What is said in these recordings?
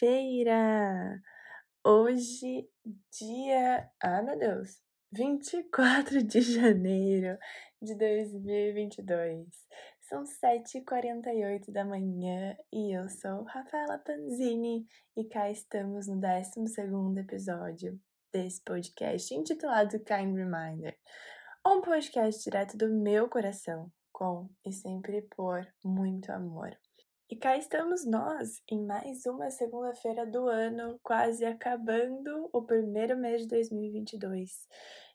segunda-feira! Hoje, dia. Ah, meu Deus! 24 de janeiro de 2022. São 7h48 da manhã e eu sou Rafaela Panzini e cá estamos no 12 episódio desse podcast intitulado Kind Reminder. Um podcast direto do meu coração, com e sempre por muito amor. E cá estamos nós, em mais uma segunda-feira do ano, quase acabando o primeiro mês de 2022.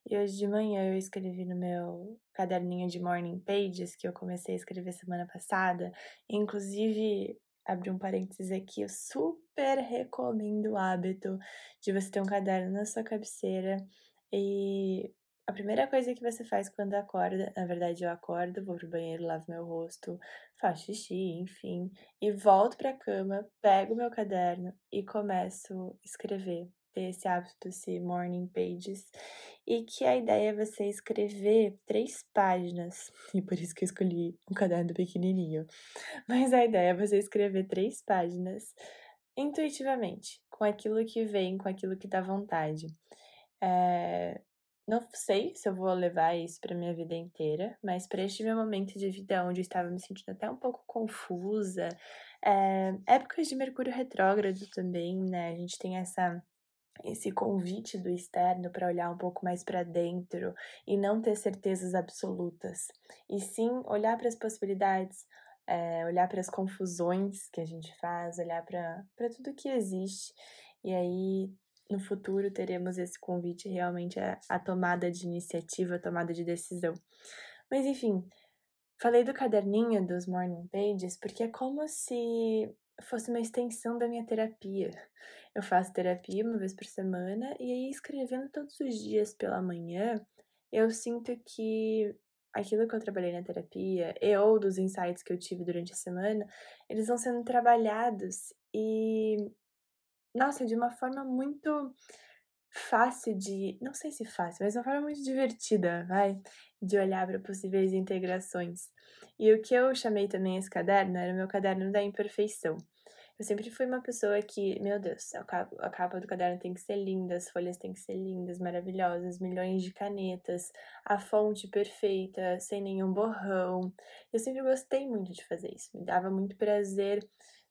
E hoje de manhã eu escrevi no meu caderninho de Morning Pages, que eu comecei a escrever semana passada. Inclusive, abri um parênteses aqui, eu super recomendo o hábito de você ter um caderno na sua cabeceira e a primeira coisa que você faz quando acorda, na verdade eu acordo, vou pro banheiro, lavo meu rosto, faço xixi, enfim, e volto pra cama, pego meu caderno e começo a escrever. Ter esse hábito, esse morning pages, e que a ideia é você escrever três páginas, e por isso que eu escolhi um caderno pequenininho. Mas a ideia é você escrever três páginas intuitivamente, com aquilo que vem, com aquilo que dá vontade. É, não sei se eu vou levar isso para minha vida inteira, mas para este meu momento de vida onde eu estava me sentindo até um pouco confusa, é, épocas de Mercúrio retrógrado também, né? A gente tem essa esse convite do externo para olhar um pouco mais para dentro e não ter certezas absolutas, e sim olhar para as possibilidades, é, olhar para as confusões que a gente faz, olhar para tudo que existe, e aí no futuro teremos esse convite realmente à, à tomada de iniciativa, à tomada de decisão. Mas enfim, falei do caderninho dos morning pages porque é como se fosse uma extensão da minha terapia. Eu faço terapia uma vez por semana e aí escrevendo todos os dias pela manhã, eu sinto que aquilo que eu trabalhei na terapia e ou dos insights que eu tive durante a semana, eles vão sendo trabalhados e nossa, de uma forma muito fácil de, não sei se fácil, mas uma forma muito divertida, vai, de olhar para possíveis integrações. E o que eu chamei também esse caderno era o meu caderno da imperfeição. Eu sempre fui uma pessoa que, meu Deus, a capa, do caderno tem que ser linda, as folhas têm que ser lindas, maravilhosas, milhões de canetas, a fonte perfeita, sem nenhum borrão. Eu sempre gostei muito de fazer isso, me dava muito prazer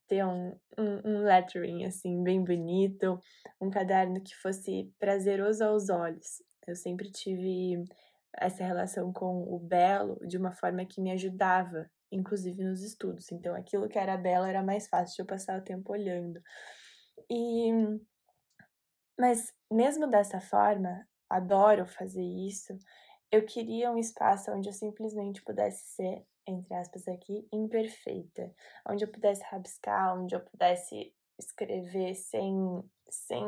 ter um, um, um lettering, assim, bem bonito, um caderno que fosse prazeroso aos olhos. Eu sempre tive essa relação com o belo de uma forma que me ajudava, inclusive nos estudos. Então, aquilo que era belo era mais fácil de eu passar o tempo olhando. E mas mesmo dessa forma, adoro fazer isso. Eu queria um espaço onde eu simplesmente pudesse ser entre aspas aqui, imperfeita, onde eu pudesse rabiscar, onde eu pudesse escrever sem, sem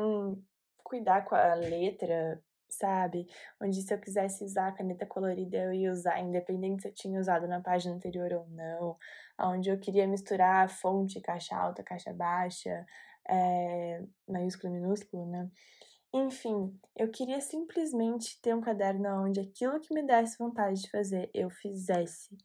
cuidar com a letra, sabe? Onde se eu quisesse usar a caneta colorida eu ia usar, independente se eu tinha usado na página anterior ou não, onde eu queria misturar a fonte, caixa alta, caixa baixa, é, maiúsculo, minúsculo, né? Enfim, eu queria simplesmente ter um caderno onde aquilo que me desse vontade de fazer, eu fizesse.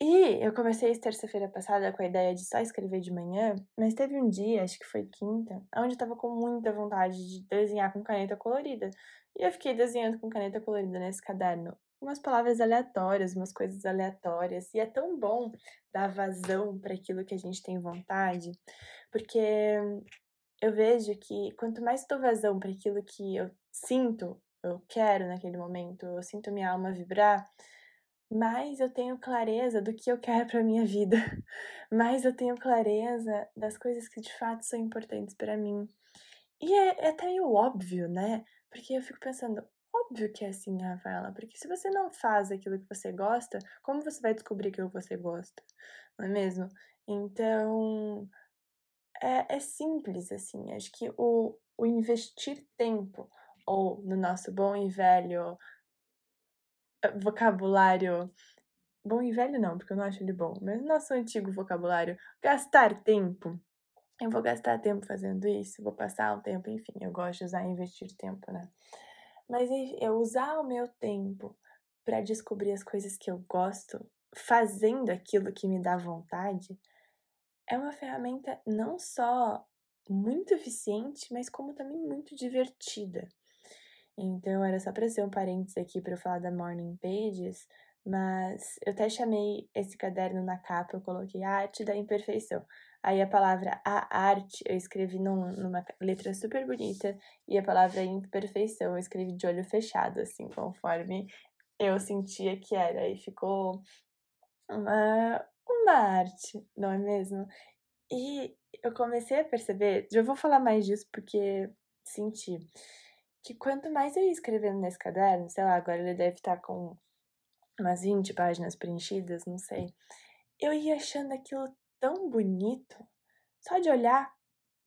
E eu comecei terça-feira passada com a ideia de só escrever de manhã, mas teve um dia, acho que foi quinta, onde eu tava com muita vontade de desenhar com caneta colorida. E eu fiquei desenhando com caneta colorida nesse caderno umas palavras aleatórias, umas coisas aleatórias. E é tão bom dar vazão para aquilo que a gente tem vontade, porque eu vejo que quanto mais dou vazão para aquilo que eu sinto, eu quero naquele momento, eu sinto minha alma vibrar, mais eu tenho clareza do que eu quero para minha vida, mais eu tenho clareza das coisas que de fato são importantes para mim. E é, é até meio óbvio, né? Porque eu fico pensando, óbvio que é assim, Rafaela, porque se você não faz aquilo que você gosta, como você vai descobrir que você gosta? Não é mesmo? Então, é, é simples, assim. Acho que o, o investir tempo, ou no nosso bom e velho vocabulário bom e velho não, porque eu não acho ele bom, mas nosso antigo vocabulário, gastar tempo. Eu vou gastar tempo fazendo isso, vou passar um tempo, enfim, eu gosto de usar investir tempo, né? Mas eu usar o meu tempo para descobrir as coisas que eu gosto, fazendo aquilo que me dá vontade, é uma ferramenta não só muito eficiente, mas como também muito divertida. Então, era só para ser um parênteses aqui para eu falar da Morning Pages, mas eu até chamei esse caderno na capa, eu coloquei arte da imperfeição. Aí a palavra a arte eu escrevi num, numa letra super bonita e a palavra imperfeição eu escrevi de olho fechado, assim, conforme eu sentia que era. E ficou uma, uma arte, não é mesmo? E eu comecei a perceber, já vou falar mais disso porque senti que quanto mais eu ia escrevendo nesse caderno, sei lá, agora ele deve estar com umas 20 páginas preenchidas, não sei. Eu ia achando aquilo tão bonito, só de olhar.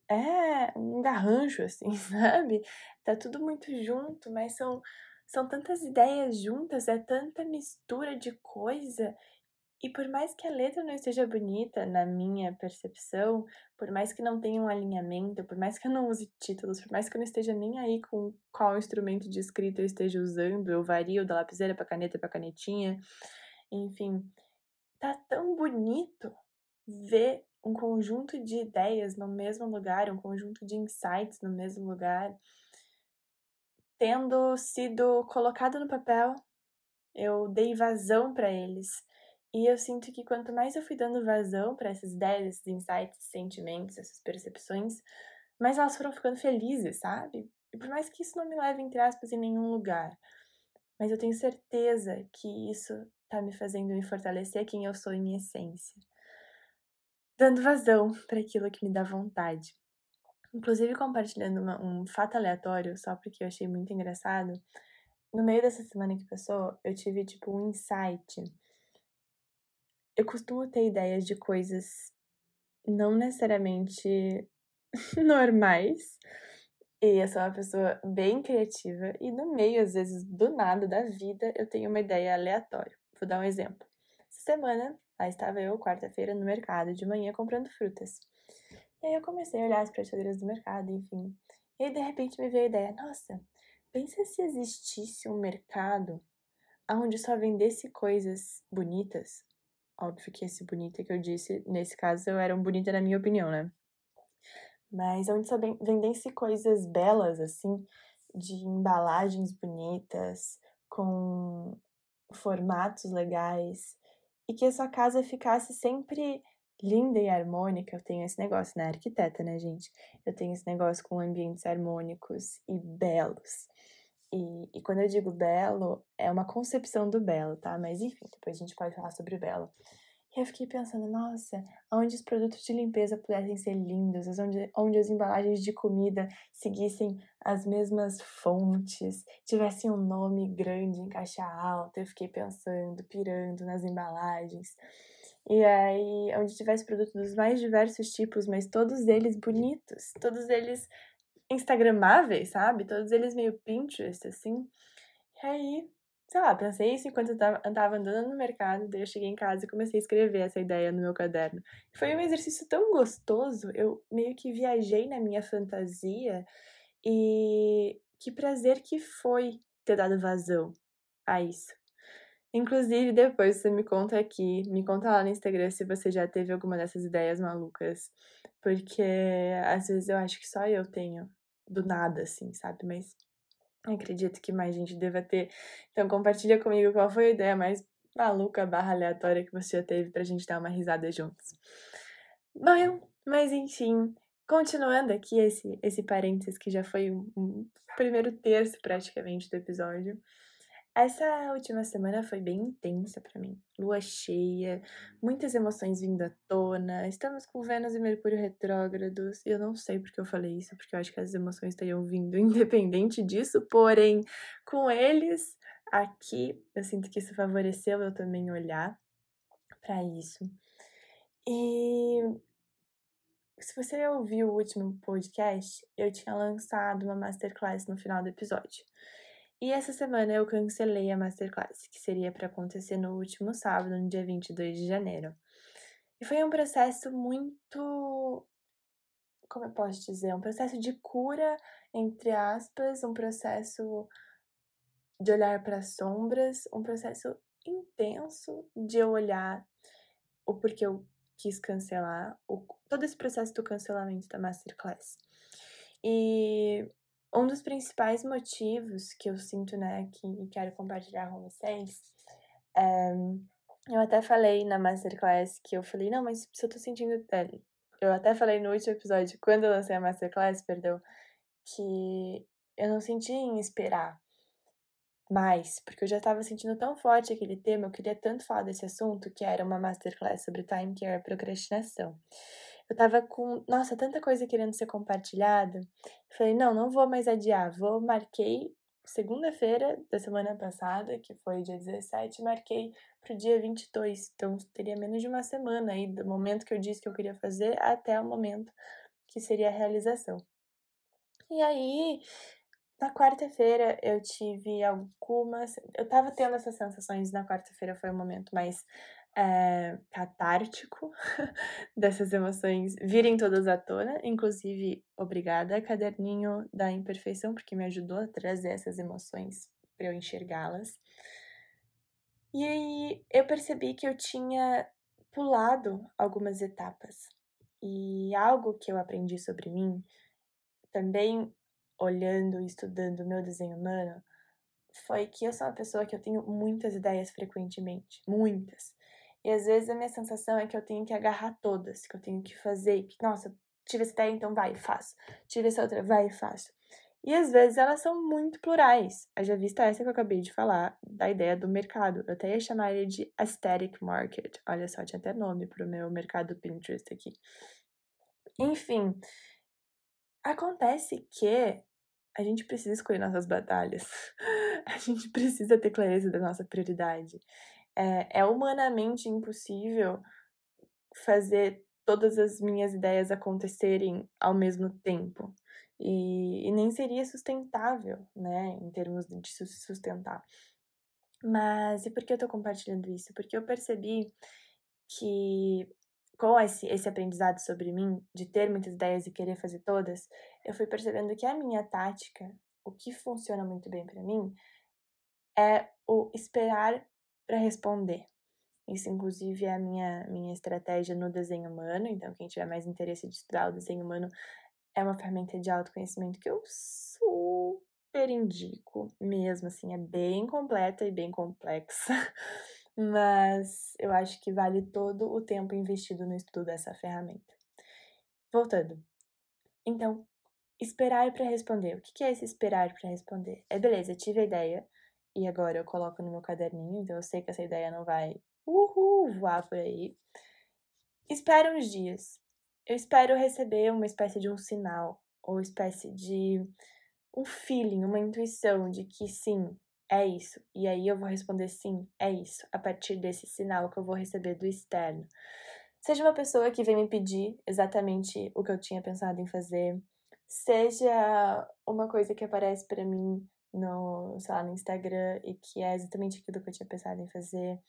É um garrancho, assim, sabe? Tá tudo muito junto, mas são, são tantas ideias juntas, é tanta mistura de coisa e por mais que a letra não esteja bonita, na minha percepção, por mais que não tenha um alinhamento, por mais que eu não use títulos, por mais que eu não esteja nem aí com qual instrumento de escrita eu esteja usando, eu vario da lapiseira para caneta para canetinha, enfim, tá tão bonito ver um conjunto de ideias no mesmo lugar, um conjunto de insights no mesmo lugar, tendo sido colocado no papel, eu dei vazão para eles e eu sinto que quanto mais eu fui dando vazão para essas ideias, esses insights, sentimentos, essas percepções, mais elas foram ficando felizes, sabe? E por mais que isso não me leve, entre aspas, em nenhum lugar, mas eu tenho certeza que isso tá me fazendo me fortalecer quem eu sou em essência. Dando vazão para aquilo que me dá vontade. Inclusive compartilhando uma, um fato aleatório, só porque eu achei muito engraçado. No meio dessa semana que passou, eu tive tipo um insight eu costumo ter ideias de coisas não necessariamente normais. E eu sou uma pessoa bem criativa e no meio, às vezes, do nada da vida, eu tenho uma ideia aleatória. Vou dar um exemplo. Essa semana, lá estava eu, quarta-feira, no mercado, de manhã, comprando frutas. E aí eu comecei a olhar as prateleiras do mercado, enfim. E aí, de repente, me veio a ideia, nossa, pensa se existisse um mercado onde só vendesse coisas bonitas, Óbvio que esse bonita que eu disse, nesse caso, eu era um bonita na minha opinião, né? Mas onde só vendem-se coisas belas, assim, de embalagens bonitas, com formatos legais, e que a sua casa ficasse sempre linda e harmônica. Eu tenho esse negócio, né? Arquiteta, né, gente? Eu tenho esse negócio com ambientes harmônicos e belos. E, e quando eu digo belo, é uma concepção do belo, tá? Mas enfim, depois a gente pode falar sobre o belo. E eu fiquei pensando, nossa, onde os produtos de limpeza pudessem ser lindos, onde, onde as embalagens de comida seguissem as mesmas fontes, tivessem um nome grande em caixa alta. Eu fiquei pensando, pirando nas embalagens. E aí, onde tivesse produtos dos mais diversos tipos, mas todos eles bonitos, todos eles instagramáveis, sabe? Todos eles meio Pinterest, assim. E aí, sei lá, pensei isso enquanto eu tava, andando no mercado, daí eu cheguei em casa e comecei a escrever essa ideia no meu caderno. Foi um exercício tão gostoso, eu meio que viajei na minha fantasia e que prazer que foi ter dado vazão a isso. Inclusive, depois você me conta aqui, me conta lá no Instagram se você já teve alguma dessas ideias malucas. Porque às vezes eu acho que só eu tenho do nada, assim, sabe? Mas acredito que mais gente deva ter. Então compartilha comigo qual foi a ideia mais maluca barra aleatória que você já teve pra gente dar uma risada juntos. Bom, mas enfim, continuando aqui esse, esse parênteses que já foi um, um primeiro terço praticamente do episódio. Essa última semana foi bem intensa para mim. Lua cheia, muitas emoções vindo à tona. Estamos com Vênus e Mercúrio retrógrados. Eu não sei porque eu falei isso, porque eu acho que as emoções estariam vindo independente disso, porém, com eles aqui, eu sinto que isso favoreceu eu também olhar para isso. E se você ouviu o último podcast, eu tinha lançado uma masterclass no final do episódio. E essa semana eu cancelei a masterclass, que seria para acontecer no último sábado, no dia 22 de janeiro. E foi um processo muito. Como eu posso dizer? Um processo de cura, entre aspas, um processo de olhar para as sombras, um processo intenso de eu olhar o porquê eu quis cancelar o, todo esse processo do cancelamento da Masterclass. E um dos principais motivos que eu sinto, né, que quero compartilhar com vocês, é, eu até falei na Masterclass que eu falei, não, mas se eu tô sentindo. É, eu até falei no último episódio, quando eu lancei a Masterclass, perdão, que eu não senti em esperar mais, porque eu já estava sentindo tão forte aquele tema, eu queria tanto falar desse assunto, que era uma masterclass sobre time care e procrastinação. Eu tava com, nossa, tanta coisa querendo ser compartilhada. Falei, não, não vou mais adiar. Vou, marquei segunda-feira da semana passada, que foi dia 17, marquei pro dia 22. Então, teria menos de uma semana aí, do momento que eu disse que eu queria fazer até o momento que seria a realização. E aí, na quarta-feira eu tive algumas. Eu tava tendo essas sensações, na quarta-feira foi o momento mais é, catártico dessas emoções virem todas à tona. Inclusive, obrigada, caderninho da imperfeição, porque me ajudou a trazer essas emoções para eu enxergá-las. E aí eu percebi que eu tinha pulado algumas etapas. E algo que eu aprendi sobre mim, também olhando e estudando meu desenho humano, foi que eu sou uma pessoa que eu tenho muitas ideias frequentemente, muitas. E às vezes a minha sensação é que eu tenho que agarrar todas, que eu tenho que fazer, que, nossa, tive essa ideia, então vai, faço. Tive essa outra, vai, faço. E às vezes elas são muito plurais. Já vista essa que eu acabei de falar, da ideia do mercado. Eu até ia chamar ele de aesthetic market. Olha só, tinha até nome pro meu mercado Pinterest aqui. Enfim, acontece que a gente precisa escolher nossas batalhas. a gente precisa ter clareza da nossa prioridade é, é humanamente impossível fazer todas as minhas ideias acontecerem ao mesmo tempo. E, e, nem seria sustentável, né, em termos de se sustentar. Mas e por que eu tô compartilhando isso? Porque eu percebi que com esse, esse aprendizado sobre mim, de ter muitas ideias e querer fazer todas, eu fui percebendo que a minha tática, o que funciona muito bem para mim, é o esperar para responder. Isso, inclusive, é a minha, minha estratégia no desenho humano. Então, quem tiver mais interesse de estudar o desenho humano é uma ferramenta de autoconhecimento que eu super indico, mesmo assim, é bem completa e bem complexa. Mas eu acho que vale todo o tempo investido no estudo dessa ferramenta. Voltando. Então, esperar para responder. O que é esse esperar para responder? É beleza, tive a ideia, e agora eu coloco no meu caderninho, então eu sei que essa ideia não vai uhul, voar por aí. Espero uns dias. Eu espero receber uma espécie de um sinal, ou espécie de um feeling, uma intuição de que sim, é isso. E aí eu vou responder sim, é isso, a partir desse sinal que eu vou receber do externo. Seja uma pessoa que vem me pedir exatamente o que eu tinha pensado em fazer, seja uma coisa que aparece para mim no, sei lá, no Instagram e que é exatamente aquilo que eu tinha pensado em fazer.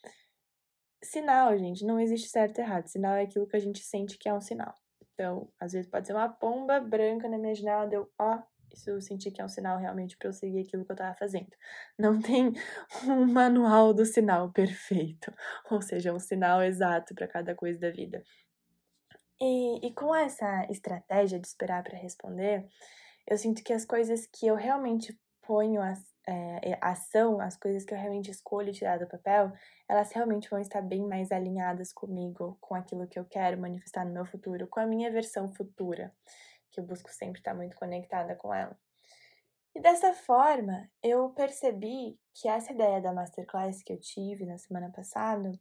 Sinal, gente, não existe certo e errado. Sinal é aquilo que a gente sente que é um sinal. Então, às vezes pode ser uma pomba branca na minha janela, deu, ó, isso eu senti que é um sinal realmente para eu seguir aquilo que eu tava fazendo. Não tem um manual do sinal perfeito, ou seja, um sinal exato para cada coisa da vida. E, e com essa estratégia de esperar para responder, eu sinto que as coisas que eu realmente ponho a, é, ação, as coisas que eu realmente escolho tirar do papel, elas realmente vão estar bem mais alinhadas comigo, com aquilo que eu quero manifestar no meu futuro, com a minha versão futura, que eu busco sempre estar muito conectada com ela. E dessa forma, eu percebi que essa ideia da masterclass que eu tive na semana passada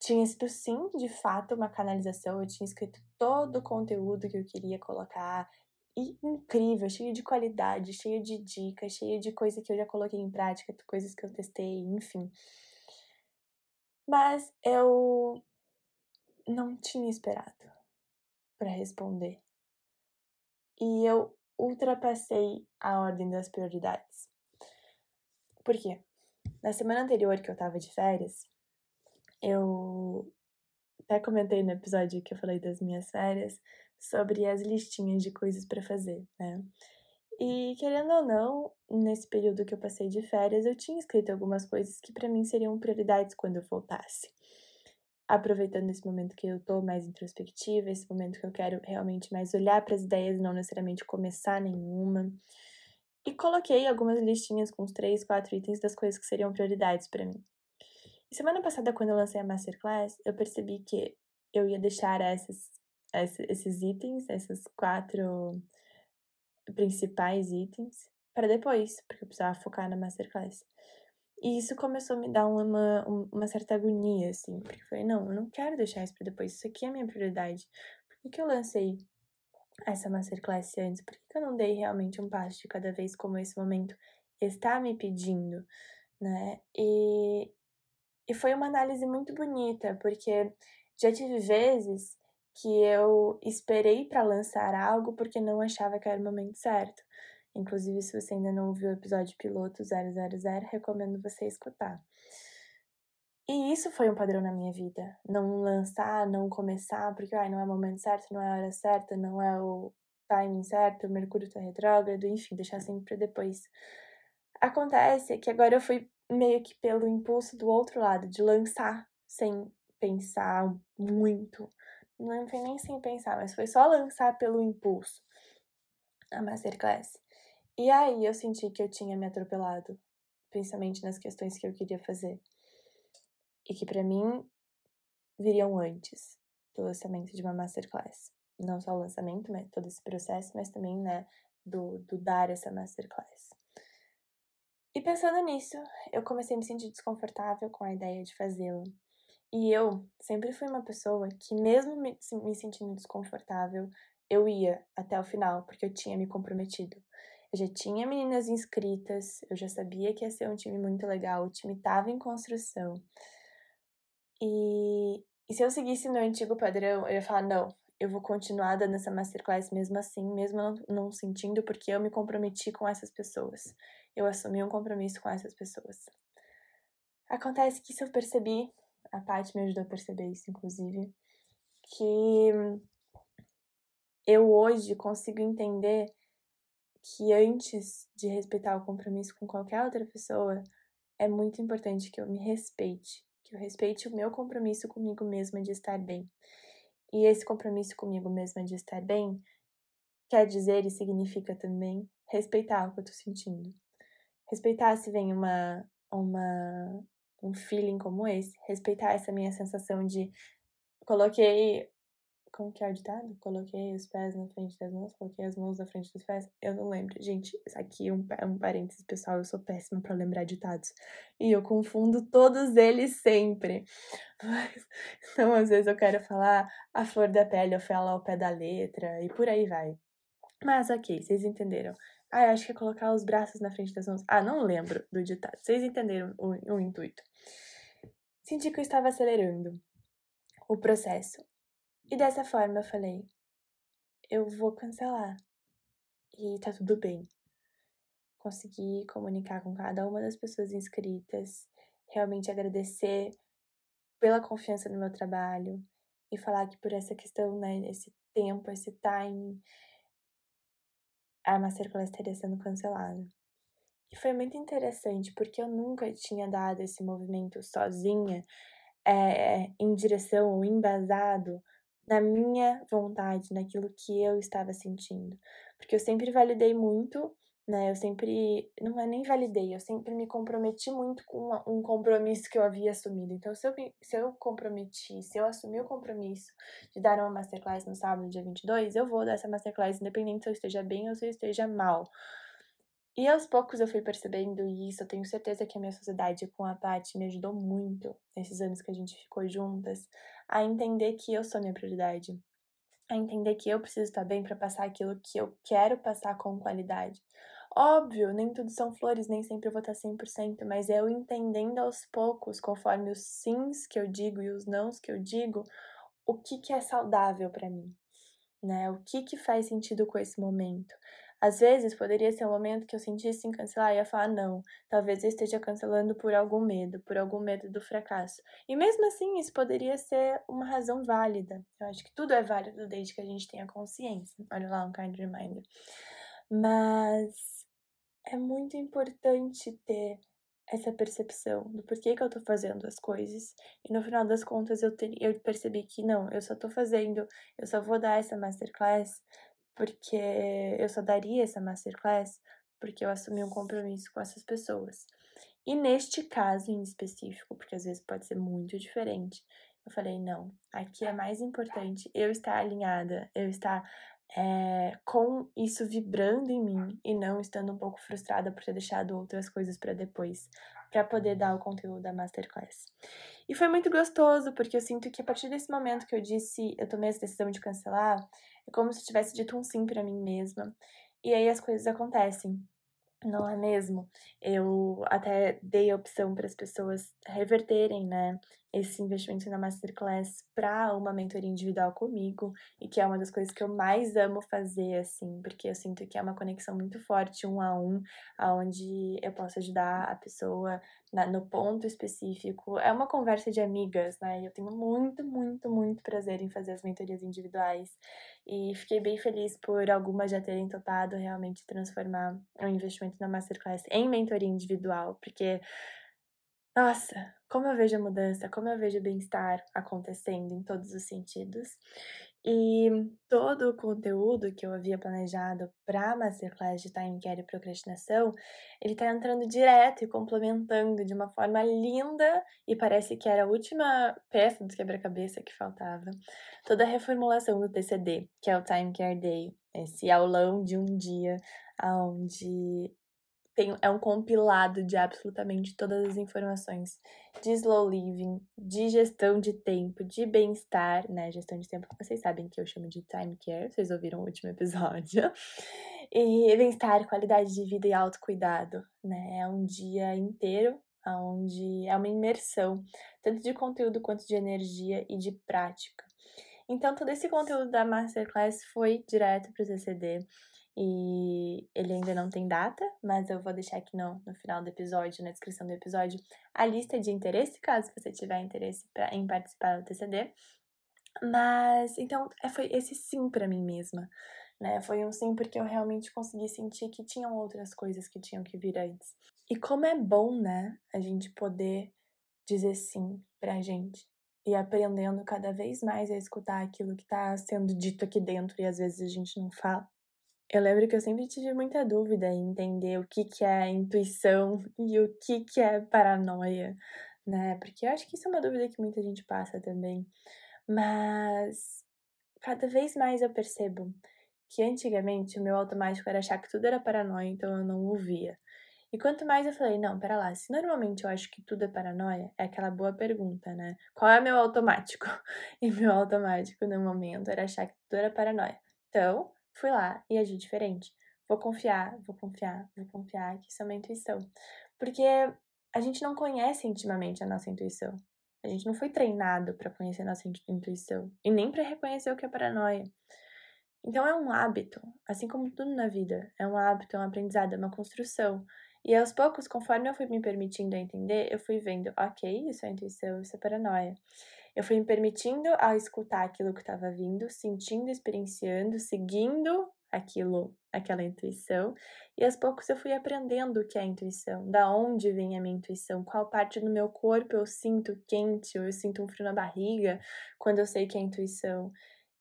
tinha sido sim, de fato, uma canalização. Eu tinha escrito todo o conteúdo que eu queria colocar, e incrível, cheio de qualidade, cheio de dicas, cheio de coisa que eu já coloquei em prática, coisas que eu testei, enfim. Mas eu não tinha esperado para responder. E eu ultrapassei a ordem das prioridades. Por quê? Na semana anterior que eu tava de férias, eu até comentei no episódio que eu falei das minhas férias, sobre as listinhas de coisas para fazer, né? E querendo ou não, nesse período que eu passei de férias, eu tinha escrito algumas coisas que para mim seriam prioridades quando eu voltasse. Aproveitando esse momento que eu tô mais introspectiva, esse momento que eu quero realmente mais olhar para as ideias, não necessariamente começar nenhuma. E coloquei algumas listinhas com os três, quatro itens das coisas que seriam prioridades para mim. E semana passada, quando eu lancei a Masterclass, eu percebi que eu ia deixar esses, esses itens, esses quatro principais itens, para depois, porque eu precisava focar na Masterclass. E isso começou a me dar uma, uma certa agonia, assim, porque eu falei, não, eu não quero deixar isso para depois, isso aqui é a minha prioridade. Por que eu lancei essa Masterclass antes? Por que eu não dei realmente um passo de cada vez como esse momento está me pedindo, né? E, e foi uma análise muito bonita, porque já tive vezes que eu esperei para lançar algo porque não achava que era o momento certo. Inclusive, se você ainda não ouviu o episódio piloto 000, recomendo você escutar. E isso foi um padrão na minha vida. Não lançar, não começar, porque ai, não é o momento certo, não é a hora certa, não é o timing certo, o Mercúrio tá retrógrado, enfim, deixar sempre pra depois. Acontece que agora eu fui meio que pelo impulso do outro lado, de lançar sem pensar muito. Não foi nem sem pensar, mas foi só lançar pelo impulso a Masterclass. E aí eu senti que eu tinha me atropelado, principalmente nas questões que eu queria fazer. E que para mim viriam antes do lançamento de uma masterclass. Não só o lançamento, mas todo esse processo, mas também, né, do, do dar essa masterclass. E pensando nisso, eu comecei a me sentir desconfortável com a ideia de fazê-la. E eu sempre fui uma pessoa que, mesmo me, me sentindo desconfortável, eu ia até o final, porque eu tinha me comprometido. Eu já tinha meninas inscritas, eu já sabia que ia ser um time muito legal, o time estava em construção. E, e se eu seguisse meu antigo padrão, eu ia falar: não, eu vou continuar dando essa masterclass mesmo assim, mesmo não, não sentindo, porque eu me comprometi com essas pessoas. Eu assumi um compromisso com essas pessoas. Acontece que isso eu percebi, a Paty me ajudou a perceber isso, inclusive, que eu hoje consigo entender que antes de respeitar o compromisso com qualquer outra pessoa, é muito importante que eu me respeite, que eu respeite o meu compromisso comigo mesma de estar bem. E esse compromisso comigo mesma de estar bem quer dizer e significa também respeitar o que eu tô sentindo. Respeitar se vem uma, uma um feeling como esse, respeitar essa minha sensação de coloquei como que é o ditado? Coloquei os pés na frente das mãos, coloquei as mãos na frente dos pés. Eu não lembro. Gente, isso aqui é um, um parênteses, pessoal. Eu sou péssima para lembrar ditados. E eu confundo todos eles sempre. Mas, então, às vezes eu quero falar a flor da pele, eu falo ao pé da letra e por aí vai. Mas ok, vocês entenderam. Ah, eu acho que é colocar os braços na frente das mãos. Ah, não lembro do ditado. Vocês entenderam o, o intuito. Senti que eu estava acelerando o processo. E dessa forma eu falei: eu vou cancelar. E tá tudo bem. Consegui comunicar com cada uma das pessoas inscritas, realmente agradecer pela confiança no meu trabalho e falar que por essa questão, né, esse tempo, esse time, a Masterclass estaria sendo cancelada. E foi muito interessante, porque eu nunca tinha dado esse movimento sozinha, é, em direção ou embasado na minha vontade, naquilo que eu estava sentindo. Porque eu sempre validei muito, né? Eu sempre. Não é nem validei, eu sempre me comprometi muito com um compromisso que eu havia assumido. Então, se eu, se eu comprometi, se eu assumi o compromisso de dar uma masterclass no sábado, dia 22, eu vou dar essa masterclass, independente se eu esteja bem ou se eu esteja mal. E aos poucos eu fui percebendo isso, eu tenho certeza que a minha sociedade com a Paty me ajudou muito nesses anos que a gente ficou juntas, a entender que eu sou minha prioridade, a entender que eu preciso estar bem para passar aquilo que eu quero passar com qualidade. Óbvio, nem tudo são flores, nem sempre eu vou estar 100%, mas eu entendendo aos poucos, conforme os sims que eu digo e os nãos que eu digo, o que que é saudável para mim, né? O que que faz sentido com esse momento. Às vezes poderia ser um momento que eu sentisse em cancelar e ia falar não, talvez eu esteja cancelando por algum medo, por algum medo do fracasso. E mesmo assim, isso poderia ser uma razão válida. Eu acho que tudo é válido desde que a gente tenha consciência. Olha lá um kind reminder. Mas é muito importante ter essa percepção do porquê que eu tô fazendo as coisas. E no final das contas eu, ter, eu percebi que não, eu só tô fazendo, eu só vou dar essa masterclass porque eu só daria essa masterclass porque eu assumi um compromisso com essas pessoas. E neste caso em específico, porque às vezes pode ser muito diferente, eu falei: não, aqui é mais importante eu estar alinhada, eu estar é, com isso vibrando em mim e não estando um pouco frustrada por ter deixado outras coisas para depois, para poder dar o conteúdo da masterclass. E foi muito gostoso, porque eu sinto que a partir desse momento que eu disse, eu tomei essa decisão de cancelar, é como se eu tivesse dito um sim para mim mesma. E aí as coisas acontecem. Não é mesmo? Eu até dei a opção para as pessoas reverterem, né, esse investimento na Masterclass para uma mentoria individual comigo, e que é uma das coisas que eu mais amo fazer, assim, porque eu sinto que é uma conexão muito forte, um a um, aonde eu posso ajudar a pessoa na, no ponto específico. É uma conversa de amigas, né? E eu tenho muito, muito, muito prazer em fazer as mentorias individuais. E fiquei bem feliz por algumas já terem topado realmente transformar o investimento na Masterclass em mentoria individual, porque nossa, como eu vejo a mudança, como eu vejo o bem-estar acontecendo em todos os sentidos. E todo o conteúdo que eu havia planejado para a Masterclass de Time Care e Procrastinação, ele está entrando direto e complementando de uma forma linda e parece que era a última peça do quebra-cabeça que faltava. Toda a reformulação do TCD, que é o Time Care Day, esse aulão de um dia onde tem, é um compilado de absolutamente todas as informações de slow living, de gestão de tempo, de bem-estar, né? Gestão de tempo que vocês sabem que eu chamo de time care, vocês ouviram o último episódio. E bem-estar, qualidade de vida e autocuidado, né? É um dia inteiro onde é uma imersão, tanto de conteúdo quanto de energia e de prática. Então, todo esse conteúdo da Masterclass foi direto para o CCD. E ele ainda não tem data, mas eu vou deixar aqui no, no final do episódio, na descrição do episódio, a lista de interesse, caso você tiver interesse pra, em participar do TCD. Mas, então, é, foi esse sim para mim mesma, né? Foi um sim porque eu realmente consegui sentir que tinham outras coisas que tinham que vir antes. E como é bom, né, a gente poder dizer sim pra gente e aprendendo cada vez mais a escutar aquilo que tá sendo dito aqui dentro e às vezes a gente não fala. Eu lembro que eu sempre tive muita dúvida em entender o que, que é intuição e o que, que é paranoia, né? Porque eu acho que isso é uma dúvida que muita gente passa também. Mas cada vez mais eu percebo que antigamente o meu automático era achar que tudo era paranoia, então eu não ouvia. E quanto mais eu falei, não, pera lá, se normalmente eu acho que tudo é paranoia, é aquela boa pergunta, né? Qual é meu automático? E meu automático no momento era achar que tudo era paranoia. Então, fui lá e agi diferente. Vou confiar, vou confiar, vou confiar que isso é uma intuição. Porque a gente não conhece intimamente a nossa intuição. A gente não foi treinado para conhecer a nossa intuição e nem para reconhecer o que é paranoia. Então é um hábito, assim como tudo na vida, é um hábito, é um aprendizado, é uma construção. E aos poucos, conforme eu fui me permitindo entender, eu fui vendo, ok, isso é intuição, isso é paranoia. Eu fui me permitindo a escutar aquilo que estava vindo, sentindo, experienciando, seguindo aquilo, aquela intuição, e aos poucos eu fui aprendendo o que é intuição, da onde vem a minha intuição, qual parte do meu corpo eu sinto quente, ou eu sinto um frio na barriga quando eu sei que é intuição.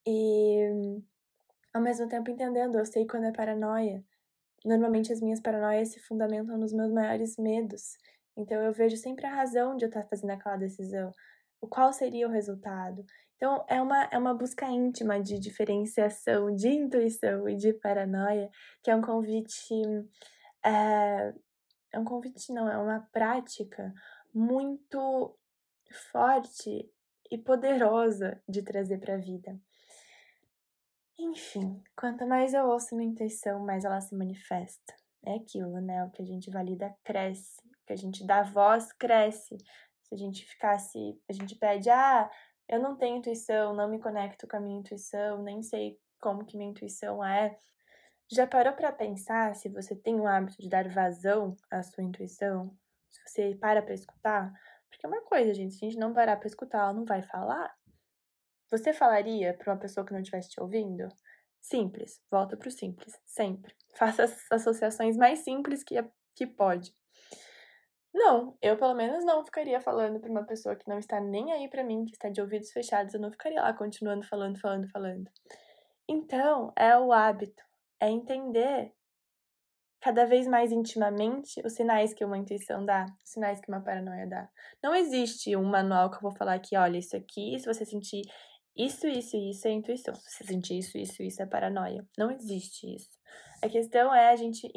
E ao mesmo tempo entendendo, eu sei quando é paranoia. Normalmente as minhas paranoias se fundamentam nos meus maiores medos. Então eu vejo sempre a razão de eu estar fazendo aquela decisão qual seria o resultado. Então, é uma, é uma busca íntima de diferenciação de intuição e de paranoia, que é um convite. É, é um convite, não, é uma prática muito forte e poderosa de trazer para a vida. Enfim, quanto mais eu ouço minha intuição, mais ela se manifesta. É aquilo, né? O que a gente valida cresce, o que a gente dá voz cresce, se a gente ficasse, a gente pede, ah, eu não tenho intuição, não me conecto com a minha intuição, nem sei como que minha intuição é. Já parou para pensar se você tem o hábito de dar vazão à sua intuição? Se você para para escutar? Porque é uma coisa, gente, se a gente não parar para escutar, ela não vai falar. Você falaria para uma pessoa que não estivesse te ouvindo? Simples, volta pro simples, sempre. Faça as associações mais simples que, que pode. Não, eu pelo menos não ficaria falando pra uma pessoa que não está nem aí pra mim, que está de ouvidos fechados, eu não ficaria lá continuando falando, falando, falando. Então, é o hábito, é entender cada vez mais intimamente os sinais que uma intuição dá, os sinais que uma paranoia dá. Não existe um manual que eu vou falar aqui, olha, isso aqui, se você sentir isso, isso isso é intuição, se você sentir isso, isso isso é paranoia. Não existe isso. A questão é a gente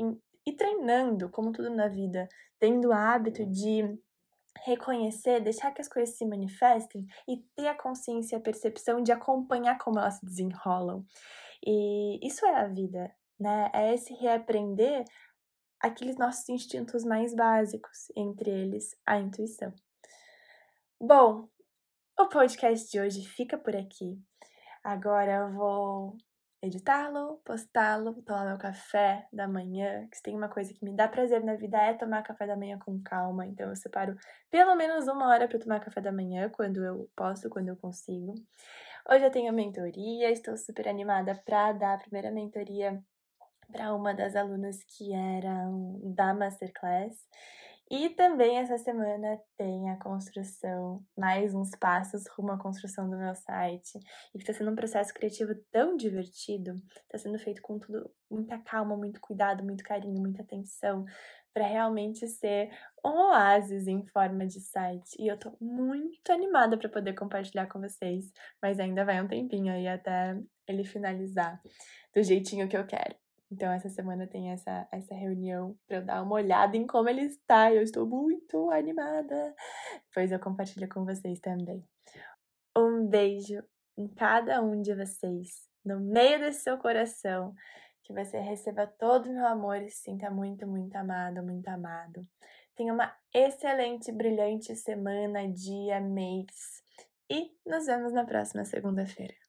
ir treinando, como tudo na vida, tendo o hábito de reconhecer, deixar que as coisas se manifestem e ter a consciência e a percepção de acompanhar como elas se desenrolam. E isso é a vida, né? É esse reaprender aqueles nossos instintos mais básicos, entre eles a intuição. Bom, o podcast de hoje fica por aqui. Agora eu vou editá-lo, postá-lo, tomar meu café da manhã, que se tem uma coisa que me dá prazer na vida é tomar café da manhã com calma, então eu separo pelo menos uma hora para tomar café da manhã, quando eu posso, quando eu consigo. Hoje eu tenho mentoria, estou super animada para dar a primeira mentoria para uma das alunas que eram da Masterclass. E também essa semana tem a construção, mais uns passos rumo à construção do meu site. E que está sendo um processo criativo tão divertido, está sendo feito com tudo, muita calma, muito cuidado, muito carinho, muita atenção, para realmente ser um oásis em forma de site. E eu tô muito animada para poder compartilhar com vocês, mas ainda vai um tempinho aí até ele finalizar do jeitinho que eu quero. Então, essa semana tem essa, essa reunião para eu dar uma olhada em como ele está. Eu estou muito animada. Pois eu compartilho com vocês também. Um beijo em cada um de vocês, no meio desse seu coração. Que você receba todo o meu amor e se sinta muito, muito amado, muito amado. Tenha uma excelente, brilhante semana, dia, mês. E nos vemos na próxima segunda-feira.